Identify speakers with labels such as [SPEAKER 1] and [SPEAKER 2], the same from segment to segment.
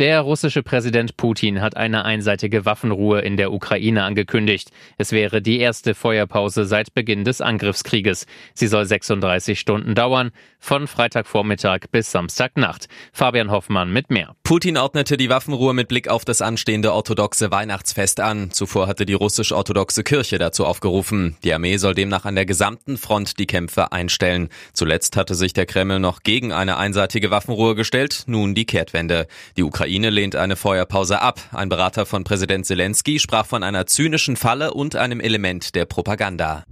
[SPEAKER 1] Der russische Präsident Putin hat eine einseitige Waffenruhe in der Ukraine angekündigt. Es wäre die erste Feuerpause seit Beginn des Angriffskrieges. Sie soll 36 Stunden dauern, von Freitagvormittag bis Samstagnacht. Fabian Hoffmann mit mehr.
[SPEAKER 2] Putin ordnete die Waffenruhe mit Blick auf das anstehende orthodoxe Weihnachtsfest an. Zuvor hatte die russisch-orthodoxe Kirche dazu aufgerufen. Die Armee soll demnach an der gesamten Front die Kämpfe einstellen. Zuletzt hatte sich der Kreml noch gegen eine einseitige Waffenruhe gestellt, nun die Kehrtwende. Die Ukraine Ukraine lehnt eine Feuerpause ab. Ein Berater von Präsident Zelensky sprach von einer zynischen Falle und einem Element der Propaganda.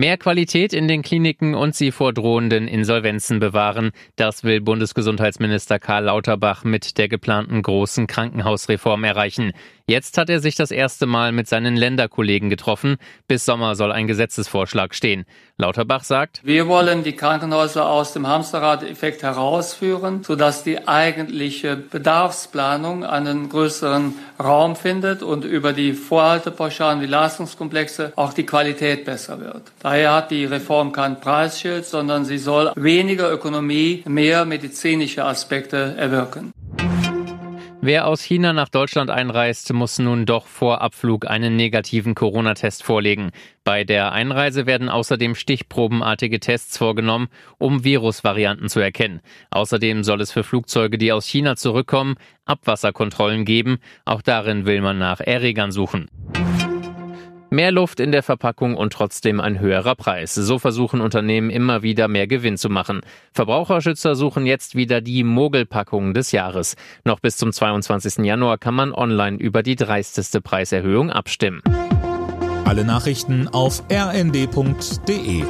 [SPEAKER 1] Mehr Qualität in den Kliniken und sie vor drohenden Insolvenzen bewahren. Das will Bundesgesundheitsminister Karl Lauterbach mit der geplanten großen Krankenhausreform erreichen. Jetzt hat er sich das erste Mal mit seinen Länderkollegen getroffen. Bis Sommer soll ein Gesetzesvorschlag stehen. Lauterbach sagt,
[SPEAKER 3] wir wollen die Krankenhäuser aus dem Hamsterrad-Effekt herausführen, sodass die eigentliche Bedarfsplanung einen größeren Raum findet und über die Vorhaltepauschalen, die Leistungskomplexe auch die Qualität besser wird. Daher hat die Reform kein Preisschild, sondern sie soll weniger Ökonomie, mehr medizinische Aspekte erwirken.
[SPEAKER 1] Wer aus China nach Deutschland einreist, muss nun doch vor Abflug einen negativen Corona-Test vorlegen. Bei der Einreise werden außerdem stichprobenartige Tests vorgenommen, um Virusvarianten zu erkennen. Außerdem soll es für Flugzeuge, die aus China zurückkommen, Abwasserkontrollen geben. Auch darin will man nach Erregern suchen. Mehr Luft in der Verpackung und trotzdem ein höherer Preis. So versuchen Unternehmen immer wieder mehr Gewinn zu machen. Verbraucherschützer suchen jetzt wieder die Mogelpackung des Jahres. Noch bis zum 22. Januar kann man online über die dreisteste Preiserhöhung abstimmen.
[SPEAKER 4] Alle Nachrichten auf rnd.de